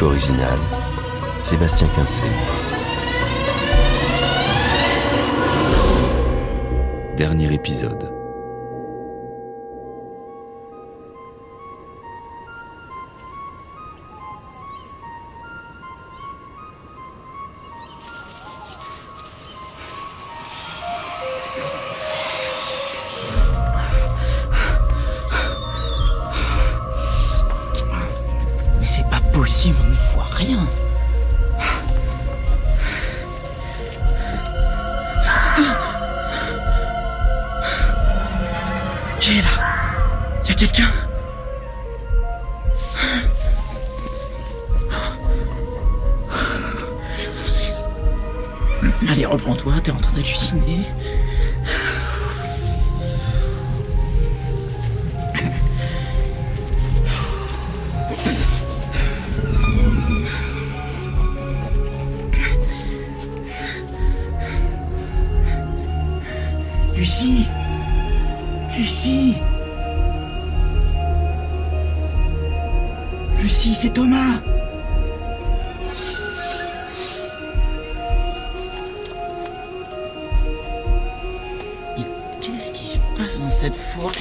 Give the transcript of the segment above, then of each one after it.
Musique originale, Sébastien Quincé. Dernier épisode. Possible, on ne voit rien. Qui est là? Y a quelqu'un? Allez, reprends-toi, t'es en train d'halluciner. Lucie. Lucie. Lucie, c'est Thomas. Mais qu'est-ce qui se passe dans cette forêt?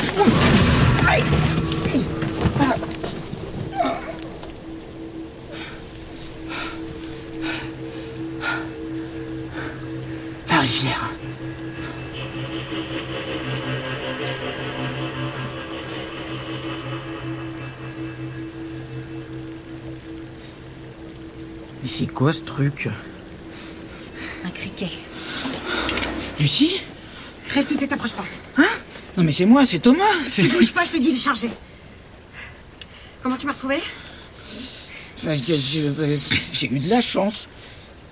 C'est quoi ce truc Un criquet. Lucie Reste où t'es, t'approches pas. Hein Non mais c'est moi, c'est Thomas Tu bouges pas, je te dis, il est chargé. Comment tu m'as retrouvé J'ai j'ai eu de la chance.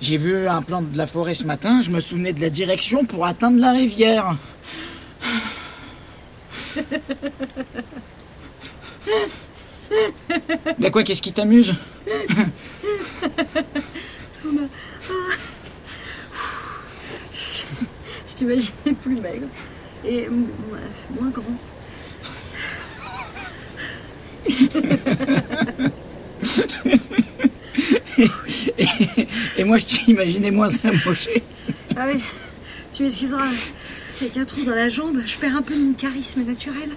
J'ai vu un plan de la forêt ce matin, je me souvenais de la direction pour atteindre la rivière. Bah quoi, qu'est-ce qui t'amuse? Je t'imaginais plus maigre. Et moins grand. Et moi je t'imaginais moins amoché. Ah oui, tu m'excuseras. Avec un trou dans la jambe, je perds un peu de mon charisme naturel.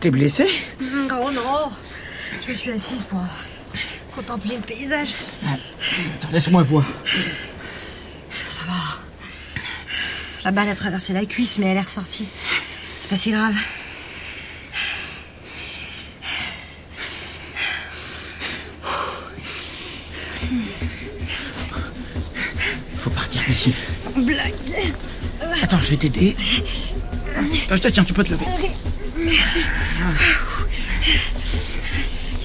T'es blessé? Oh non Je me suis assise pour contempler le paysage. Attends, Laisse-moi voir. Ça va. La balle a traversé la cuisse, mais elle est ressortie. C'est pas si grave. Faut partir d'ici. Sans blague. Attends, je vais t'aider. Attends, je te tiens, tu peux te lever. Merci.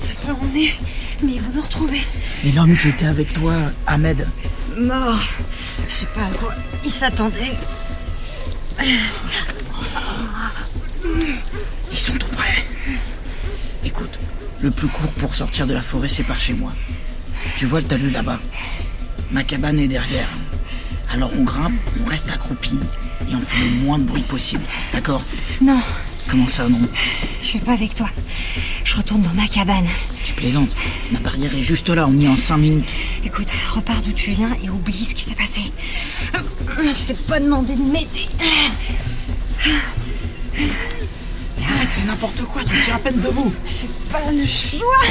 Savent pas où on est, mais ils vont nous retrouver. Et l'homme qui était avec toi, Ahmed, Mort. Je sais pas à quoi ils s'attendaient. ils sont tout près. Écoute, le plus court pour sortir de la forêt, c'est par chez moi. Tu vois le talus là-bas Ma cabane est derrière. Alors on grimpe, on reste accroupi et on fait le moins de bruit possible. D'accord? Non, Comment ça, non? Je vais pas avec toi. Je retourne dans ma cabane. Tu plaisantes. La barrière est juste là, on y est en 5 minutes. Écoute, repars d'où tu viens et oublie ce qui s'est passé. Je t'ai pas demandé de m'aider. Mais arrête, c'est n'importe quoi, tu tiens à peine debout. J'ai pas le choix.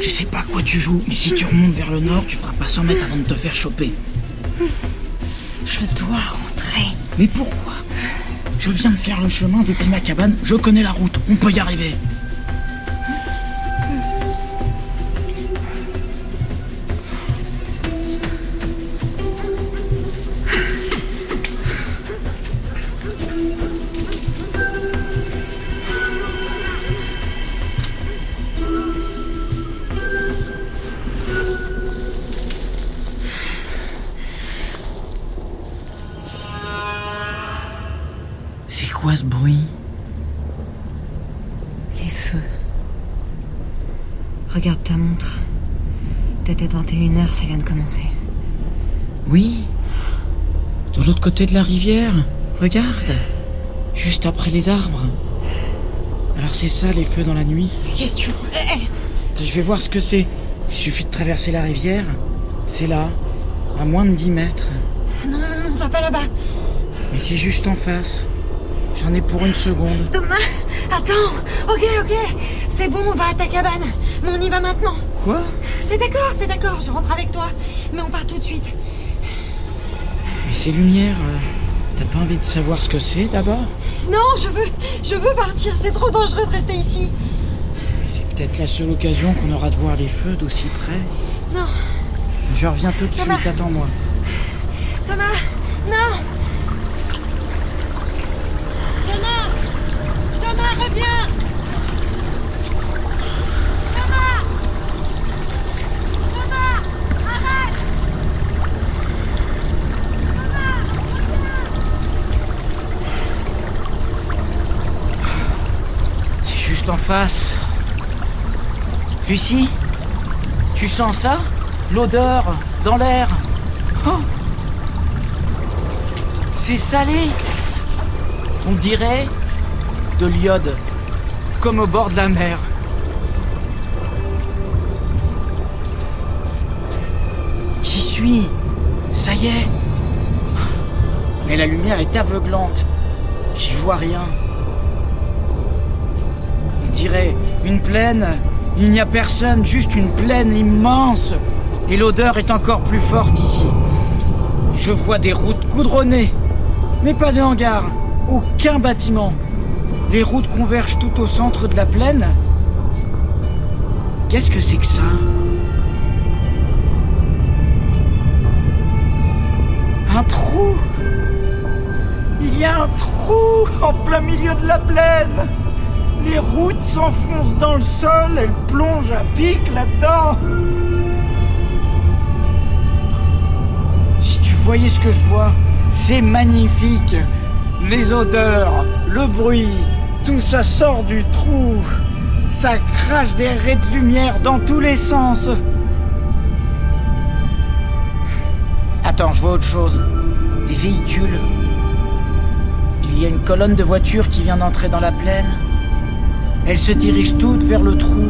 Je sais pas à quoi tu joues, mais si tu remontes vers le nord, tu feras pas 100 mètres avant de te faire choper. Je dois rentrer. Mais pourquoi? Je viens de faire le chemin depuis ma cabane, je connais la route, on peut y arriver. Quoi ce bruit? Les feux. Regarde ta montre. Peut-être 21h, ça vient de commencer. Oui. De l'autre côté de la rivière. Regarde. Juste après les arbres. Alors c'est ça les feux dans la nuit Qu'est-ce que tu... Eh, eh. Je vais voir ce que c'est. Il suffit de traverser la rivière. C'est là. À moins de 10 mètres. Non, non, non, va pas là-bas. Mais c'est juste en face. J'en ai pour une seconde. Thomas, attends. Ok, ok. C'est bon, on va à ta cabane. Mais on y va maintenant. Quoi? C'est d'accord, c'est d'accord. Je rentre avec toi. Mais on part tout de suite. Mais ces lumières, euh, t'as pas envie de savoir ce que c'est d'abord? Non, je veux, je veux partir. C'est trop dangereux de rester ici. C'est peut-être la seule occasion qu'on aura de voir les feux d'aussi près. Non, Je reviens tout de Thomas. suite, attends-moi. Thomas, non. Thomas, Thomas, reviens. Thomas, Thomas, arrête. C'est juste en face. Lucie Tu sens ça? L'odeur dans l'air Oh C'est salé On dirait de l'iode, comme au bord de la mer. J'y suis Ça y est Mais la lumière est aveuglante. J'y vois rien. Une plaine. Il n'y a personne, juste une plaine immense. Et l'odeur est encore plus forte ici. Je vois des routes goudronnées, mais pas de hangar, aucun bâtiment. Les routes convergent tout au centre de la plaine. Qu'est-ce que c'est que ça? Un trou? Il y a un trou en plein milieu de la plaine les routes s'enfoncent dans le sol, elles plongent à pic là-dedans. Si tu voyais ce que je vois, c'est magnifique. Les odeurs, le bruit, tout ça sort du trou. Ça crache des raies de lumière dans tous les sens. Attends, je vois autre chose. Des véhicules. Il y a une colonne de voitures qui vient d'entrer dans la plaine. Elles se dirigent toutes vers le trou.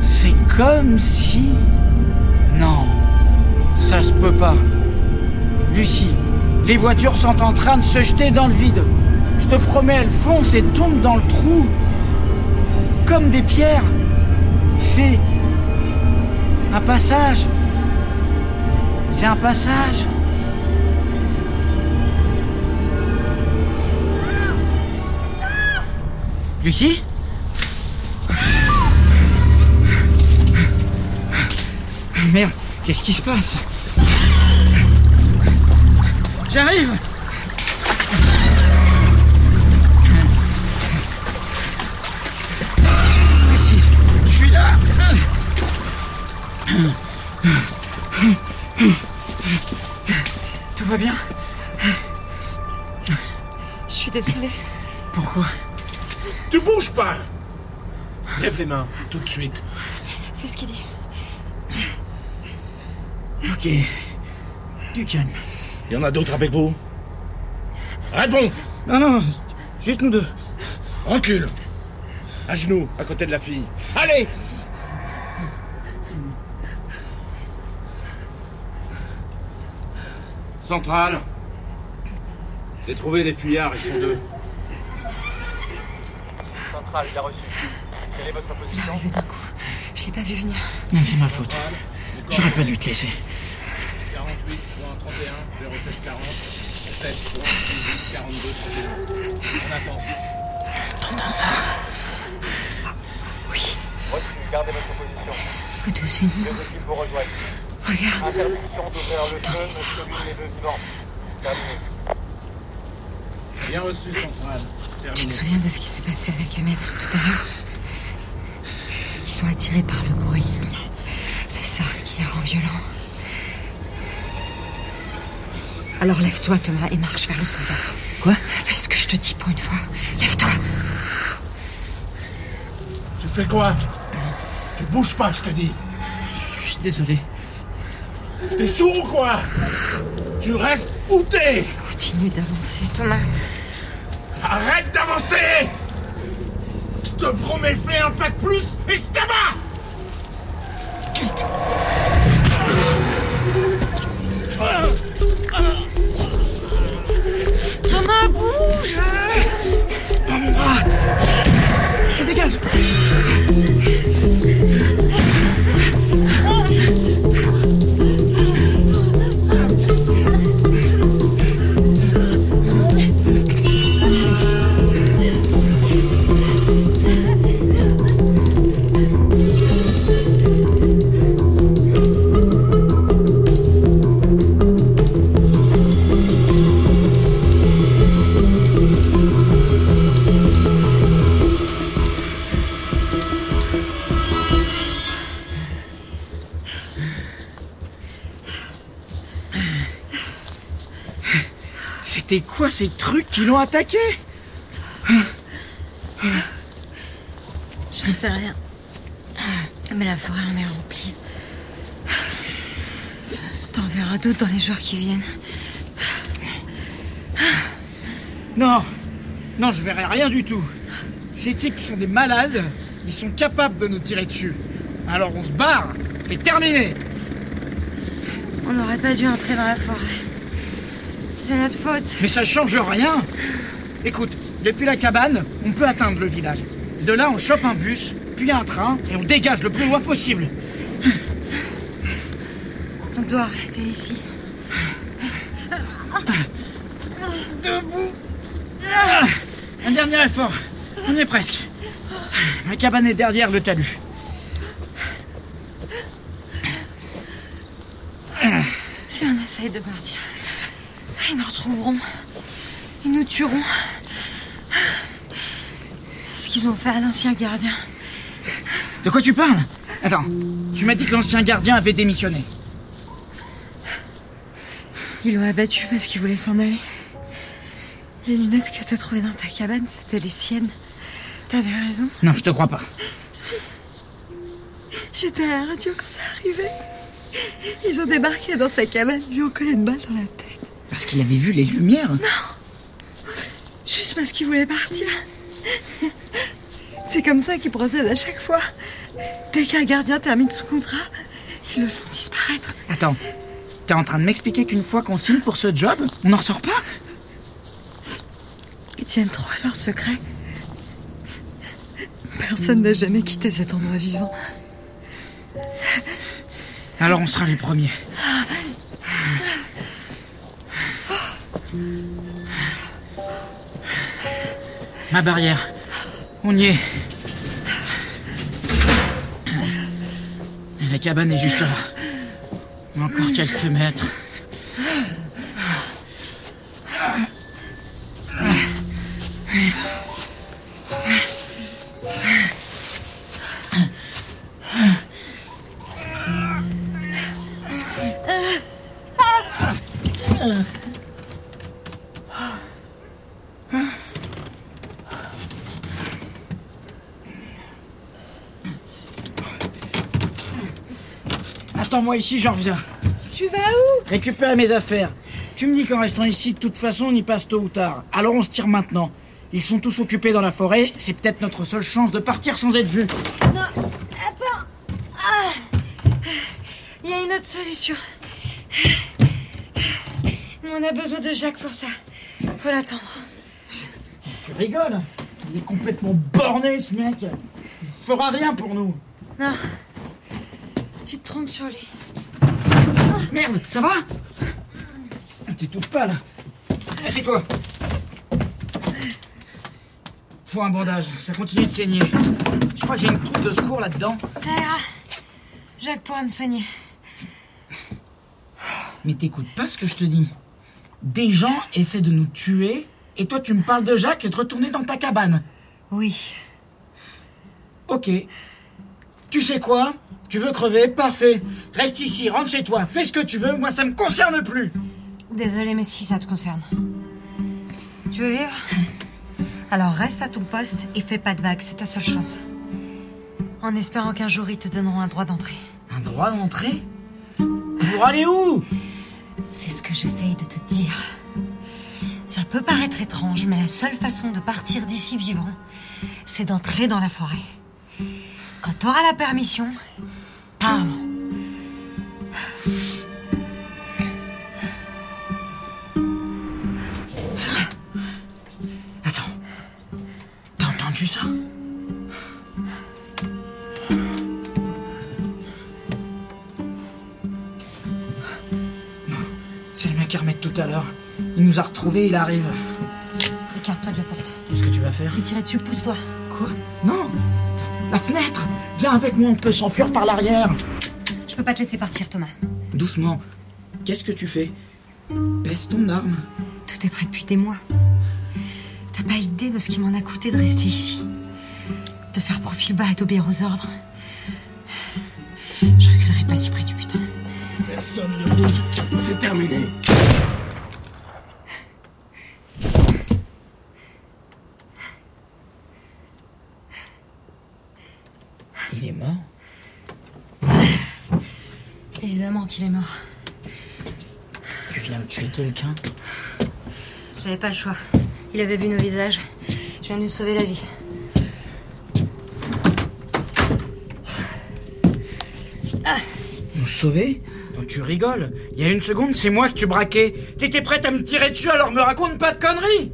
C'est comme si... Non, ça se peut pas. Lucie, les voitures sont en train de se jeter dans le vide. Je te promets, elles foncent et tombent dans le trou. Comme des pierres. C'est... Un passage. C'est un passage. Lucie Merde, qu'est-ce qui se passe J'arrive Lucie, je suis là Tout va bien Je suis désolée. Pourquoi Mains, tout de suite. Fais ce qu'il dit. Ok. Du calme. Il y en a d'autres avec vous? Réponds Non, non, juste nous deux. Recule À genoux, à côté de la fille. Allez Centrale. J'ai trouvé les fuyards, ils sont deux. Centrale, il a reçu. Quelle est votre position J'arrivais d'un coup. Je l'ai pas vu venir. Non, c'est ma faute. J'aurais pas dû te laisser. 48.31 0740 7 42 On attend. T'entends ça Oui, Reçu, gardez votre position. au-dessus de nous. Deux équipes vous rejoignent. Regarde. Interdiction d'ouvrir le feu, monsieur les deux vivants. Terminé. Bien reçu, Centrale. Tu te souviens de ce qui s'est passé avec les maîtres tout à l'heure? Sont attirés par le bruit. C'est ça qui les rend violents. Alors lève-toi, Thomas, et marche vers le soldat. Quoi? Fais ce que je te dis pour une fois. Lève-toi. Tu fais quoi? Tu bouges pas, je te dis. Je suis désolé. T'es sourd ou quoi? Tu restes où t'es Continue d'avancer, Thomas. Arrête d'avancer te promets, fais un pas de plus et je t'abats Qu'est-ce que... Thomas, bouge. Dégage. C'était quoi ces trucs qui l'ont attaqué Je sais rien. Mais la forêt en est remplie. T'en verras d'autres dans les jours qui viennent. Non Non, je verrai rien du tout. Ces types sont des malades, ils sont capables de nous tirer dessus. Alors on se barre, c'est terminé On n'aurait pas dû entrer dans la forêt. C'est notre faute. Mais ça change rien Écoute, depuis la cabane, on peut atteindre le village. De là, on chope un bus, puis un train, et on dégage le plus loin possible. On doit rester ici. Debout Un dernier effort. On est presque. Ma cabane est derrière le talus. Si on essaye de partir, ils nous retrouveront. Ils nous tueront. C'est ce qu'ils ont fait à l'ancien gardien. De quoi tu parles? Attends, tu m'as dit que l'ancien gardien avait démissionné. Ils l'ont abattu parce qu'il voulait s'en aller. Les lunettes que t'as trouvées dans ta cabane, c'était les siennes. T'avais raison. Non, je te crois pas. Si. J'étais à la radio quand ça arrivait. Ils ont débarqué dans sa cabane, lui ont collé une balle dans la tête. Parce qu'il avait vu les lumières Juste parce qu'il voulait partir. C'est comme ça qu'ils procèdent à chaque fois. Dès qu'un gardien termine son contrat, ils le font disparaître. Attends, t'es en train de m'expliquer qu'une fois qu'on signe pour ce job, on n'en sort pas? Ils tiennent trop à leur secret. Personne n'a jamais quitté cet endroit vivant. Alors on sera les premiers. Ma barrière. On y est. La cabane est juste là. Encore quelques mètres. Ici, j'en reviens. Tu vas où? Récupère mes affaires. Tu me dis qu'en restant ici, de toute façon, on y passe tôt ou tard. Alors on se tire maintenant. Ils sont tous occupés dans la forêt. C'est peut-être notre seule chance de partir sans être vus. Non, attends. Ah. Il y a une autre solution. Mais on a besoin de Jacques pour ça. Faut l'attendre. Tu rigoles? Il est complètement borné, ce mec. Il fera rien pour nous. Non. Tu te trompes sur lui. Merde, ça va T'étouffes pas, là. Assieds-toi. Faut un bandage. Ça continue de saigner. Je crois que j'ai une trousse de secours là-dedans. Ça ira. Jacques pourra me soigner. Mais t'écoutes pas ce que je te dis. Des gens essaient de nous tuer, et toi tu me parles de Jacques et de retourner dans ta cabane. Oui. Ok. Tu sais quoi Tu veux crever Parfait. Reste ici, rentre chez toi, fais ce que tu veux, moi ça me concerne plus. Désolée, mais si ça te concerne. Tu veux vivre Alors reste à ton poste et fais pas de vagues, c'est ta seule chance. En espérant qu'un jour ils te donneront un droit d'entrée. Un droit d'entrée Pour aller où C'est ce que j'essaye de te dire. Ça peut paraître étrange, mais la seule façon de partir d'ici vivant, c'est d'entrer dans la forêt. Quand t'auras la permission, pas avant. Attends. T'as entendu ça? Non, c'est le mec Hermès de tout à l'heure. Il nous a retrouvés, il arrive. Écarte-toi de la porte. Qu'est-ce que tu vas faire? Lui tirer dessus, pousse-toi. Quoi? Non La fenêtre Viens avec moi, on peut s'enfuir par l'arrière. Je peux pas te laisser partir, Thomas. Doucement. Qu'est-ce que tu fais? Baisse ton arme. Tout est prêt depuis des mois. T'as pas idée de ce qui m'en a coûté de rester ici. De faire profil bas et d'obéir aux ordres. Je reculerai pas si près du but. Personne ne bouge, c'est terminé. Il est mort Évidemment qu'il est mort. Tu viens de tuer quelqu'un J'avais pas le choix. Il avait vu nos visages. Je viens de lui sauver la vie. Nous sauver Oh, Tu rigoles Il y a une seconde, c'est moi que tu braquais. T'étais prête à me tirer dessus, alors me raconte pas de conneries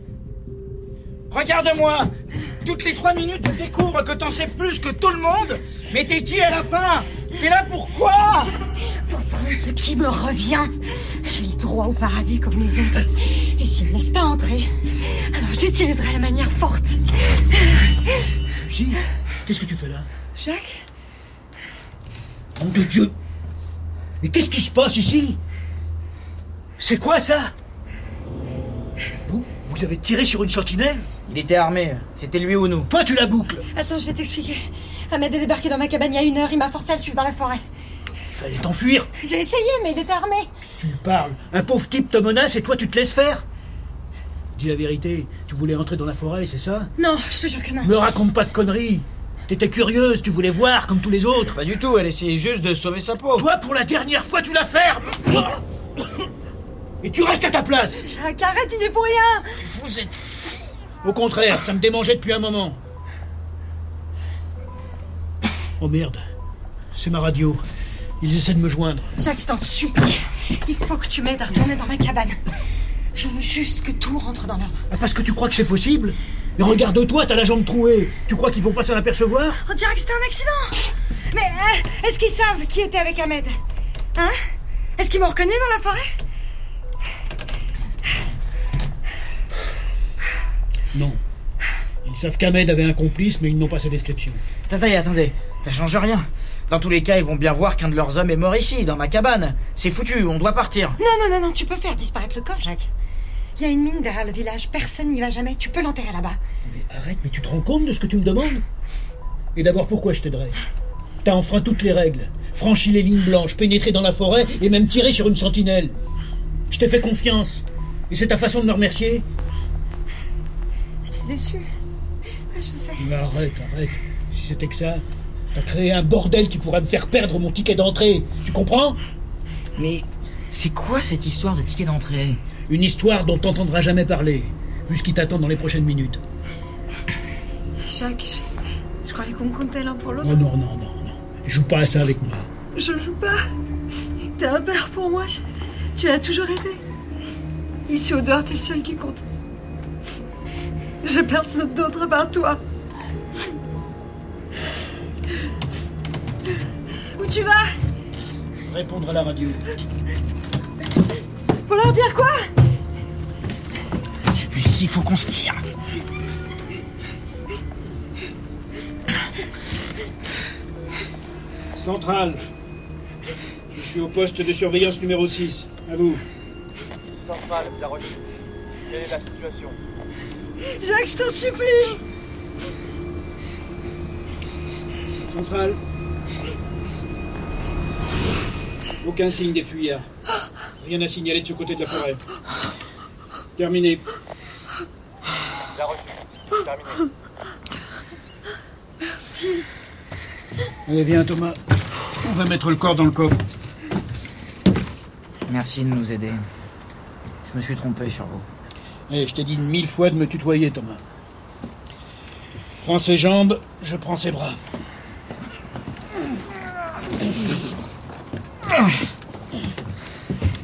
Regarde-moi Toutes les trois minutes, je découvre que t'en sais plus que tout le monde Mais t'es qui à la fin? T'es là pourquoi ce qui me revient. J'ai le droit au paradis comme les autres. Et s'ils me laissent pas entrer, alors j'utiliserai la manière forte. Lucie, qu'est-ce que tu fais là? Jacques? Nom de Dieu Mais qu'est-ce qui se passe ici? C'est quoi ça? Vous Vous avez tiré sur une sentinelle? Il était armé, c'était lui ou nous. Toi, tu la boucles Attends, je vais t'expliquer. Ahmed est débarqué dans ma cabane il y a une heure. Il m'a forcé à le suivre dans la forêt. Il fallait t'enfuir J'ai essayé, mais il était armé. Tu parles Un pauvre type te menace et toi, tu te laisses faire Dis la vérité, tu voulais entrer dans la forêt, c'est ça? Non, je te jure que non. Me raconte pas de conneries T'étais curieuse, tu voulais voir comme tous les autres Pas du tout, elle essayait juste de sauver sa peau. Toi, pour la dernière fois, tu la fermes Et tu restes à ta place Jacques, arrête, il est pour rien. Vous êtes... Au contraire, ça me démangeait depuis un moment. Oh merde, c'est ma radio. Ils essaient de me joindre. Jacques, je t'en supplie. Il faut que tu m'aides à retourner dans ma cabane. Je veux juste que tout rentre dans l'ordre. Ah, parce que tu crois que c'est possible Mais regarde-toi, t'as la jambe trouée. Tu crois qu'ils vont pas s'en apercevoir On dirait que c'était un accident. Mais euh, est-ce qu'ils savent qui était avec Ahmed Hein Est-ce qu'ils m'ont reconnu dans la forêt Non. Ils savent qu'Ahmed avait un complice, mais ils n'ont pas sa description. Attendez, attendez, ça change rien. Dans tous les cas, ils vont bien voir qu'un de leurs hommes est mort ici, dans ma cabane. C'est foutu, on doit partir. Non, non, non, non, tu peux faire disparaître le corps, Jacques. Il y a une mine derrière le village, personne n'y va jamais. Tu peux l'enterrer là-bas. Mais arrête, mais tu te rends compte de ce que tu me demandes? Et d'abord, pourquoi je t'aiderais? T'as enfreint toutes les règles, franchi les lignes blanches, pénétré dans la forêt et même tiré sur une sentinelle. Je t'ai fait confiance. Et c'est ta façon de me remercier? Je t'ai déçu. Je sais. Mais arrête, arrête. Si c'était que ça, t'as créé un bordel qui pourrait me faire perdre mon ticket d'entrée. Tu comprends? Mais c'est quoi cette histoire de ticket d'entrée? Une histoire dont t'entendras jamais parler, vu ce qui t'attend dans les prochaines minutes. Jacques, je, je croyais qu'on comptait l'un pour l'autre. Oh non, non, non, non. Joue pas à ça avec moi. Je joue pas. T'es un père pour moi. je- Tu l'as toujours été. Ici au dehors, t'es le seul qui compte. J'ai personne d'autre à part toi. Tu vas Répondre à la radio. Faut leur dire quoi Lucie, faut qu'on se tire. Centrale. Je suis au poste de surveillance numéro 6. À vous. Centrale, bien reçu. Quelle est la situation Jacques, je t'en supplie Centrale. Aucun signe des fuyards. Rien à signaler de ce côté de la forêt. Terminé. Bien reçu. Terminé. Merci. Allez, viens, Thomas. On va mettre le corps dans le coffre. Merci de nous aider. Je me suis trompé sur vous. Eh, je t'ai dit mille fois de me tutoyer, Thomas. Prends ses jambes, je prends ses bras.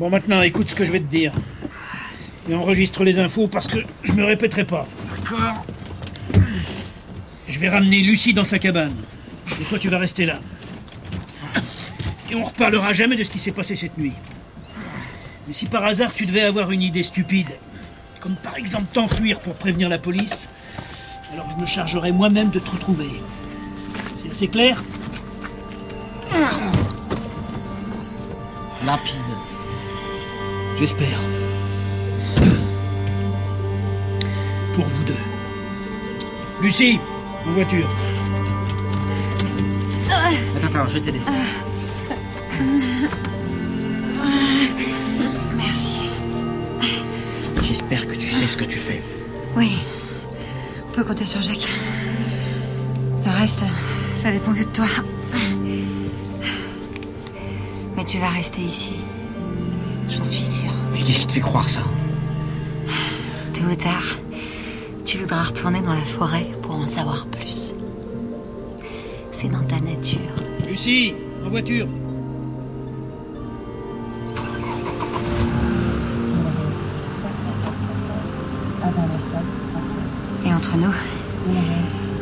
Bon, maintenant, écoute ce que je vais te dire. Et enregistre les infos parce que je me répéterai pas. D'accord. Je vais ramener Lucie dans sa cabane. Et toi, tu vas rester là. Et on reparlera jamais de ce qui s'est passé cette nuit. Mais si par hasard tu devais avoir une idée stupide, comme par exemple t'enfuir pour prévenir la police, alors je me chargerai moi-même de te retrouver. C'est assez clair? Limpide. J'espère. Pour vous deux. Lucie, en voiture. Attends, attends, je vais t'aider. Merci. J'espère que tu sais ce que tu fais. Oui. On peut compter sur Jacques. Le reste, ça dépend que de toi. Mais tu vas rester ici. J'en suis sûre. Mais qu'est-ce qui te fait croire ça Tôt ou tard, tu voudras retourner dans la forêt pour en savoir plus. C'est dans ta nature. Lucie, en voiture. Et entre nous,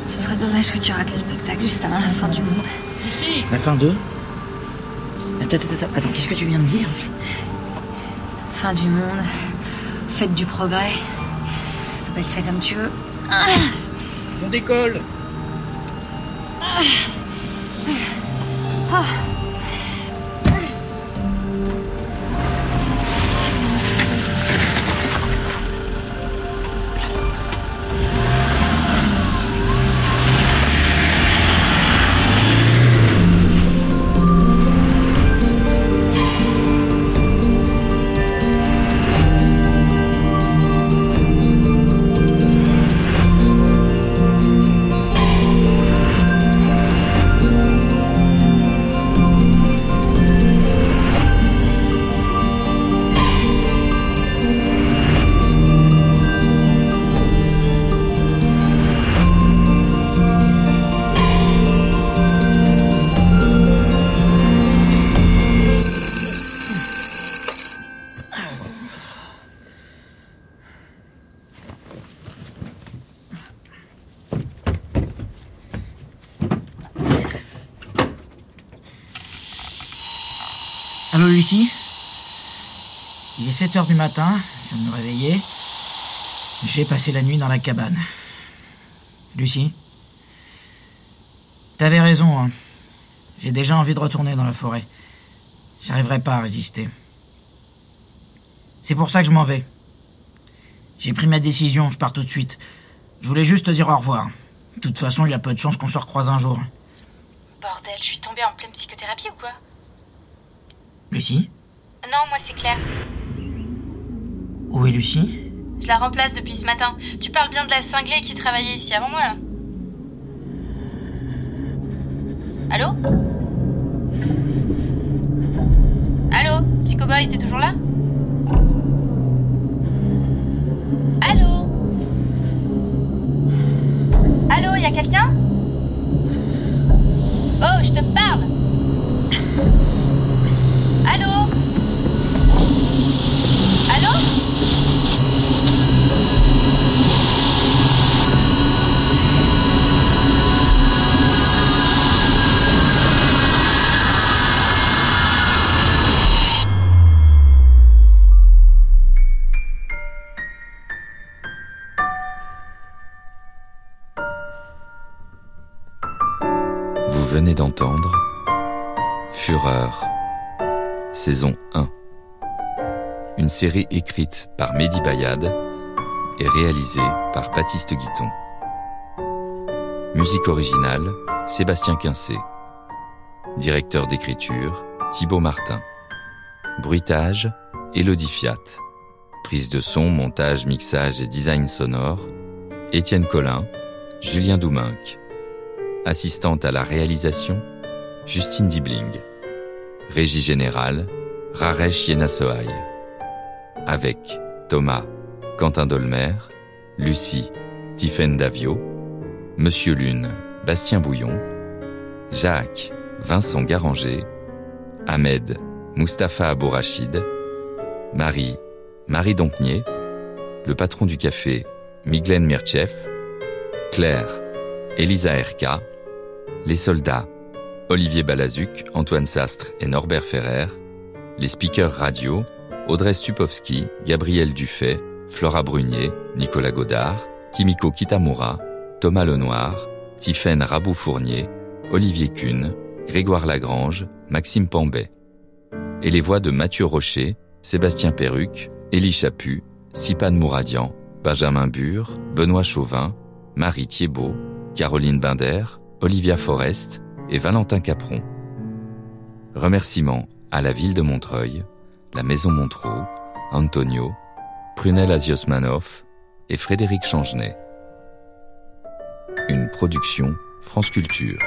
ce serait dommage que tu rates le spectacle juste avant la fin du monde. Lucie La fin 2 Attends, attends, attends, attends, qu'est-ce que tu viens de dire? Fin du monde, fête du progrès. Appelle ça comme tu veux. On décolle. Allô, Il est 7 heures du matin, je viens de me réveiller. J'ai passé la nuit dans la cabane. Lucie T'avais raison, hein. J'ai déjà envie de retourner dans la forêt. J'arriverai pas à résister. C'est pour ça que je m'en vais. J'ai pris ma décision, je pars tout de suite. Je voulais juste te dire au revoir. De toute façon, il y a peu de chances qu'on se recroise un jour. Bordel, je suis tombée en pleine psychothérapie ou quoi? Lucie? Non, moi c'est Claire. Où est Lucie? Je la remplace depuis ce matin. Tu parles bien de la cinglée qui travaillait ici avant moi là. Allô? Allô? Chico Boy, t'es toujours là? Allô? Allô, y a quelqu'un? Saison 1. Une série écrite par Mehdi Bayad et réalisée par Baptiste Guiton. Musique originale, Sébastien Quincé. Directeur d'écriture, Thibaut Martin. Bruitage, Elodie Fiat. Prise de son, montage, mixage et design sonore, Étienne Collin, Julien Douminc. Assistante à la réalisation, Justine Dibling. Régie générale, Raresh Yenasoai. Avec Thomas, Quentin Dolmer, Lucie, Tiffaine Davio, Monsieur Lune, Bastien Bouillon, Jacques, Vincent Garanger, Ahmed, Mustapha Abourachid, Marie, Marie Dompnier, le patron du café, Miglen Mirchev, Claire, Elisa Erka, les soldats, Olivier Balazuc, Antoine Sastre et Norbert Ferrer, les speakers radio, Audrey Stupowski, Gabriel Dufay, Flora Brunier, Nicolas Godard, Kimiko Kitamura, Thomas Lenoir, Tiffaine Rabou-Fournier, Olivier Kuhn, Grégoire Lagrange, Maxime Pambay. Et les voix de Mathieu Rocher, Sébastien Perruc, Élie Chaput, Sipan Mouradian, Benjamin Bure, Benoît Chauvin, Marie Thiebaud, Caroline Binder, Olivia Forest et Valentin Capron. Remerciements à la ville de Montreuil, la Maison Montreux, Antonio, Prunel Aziosmanov et Frédéric Changenet. Une production France Culture.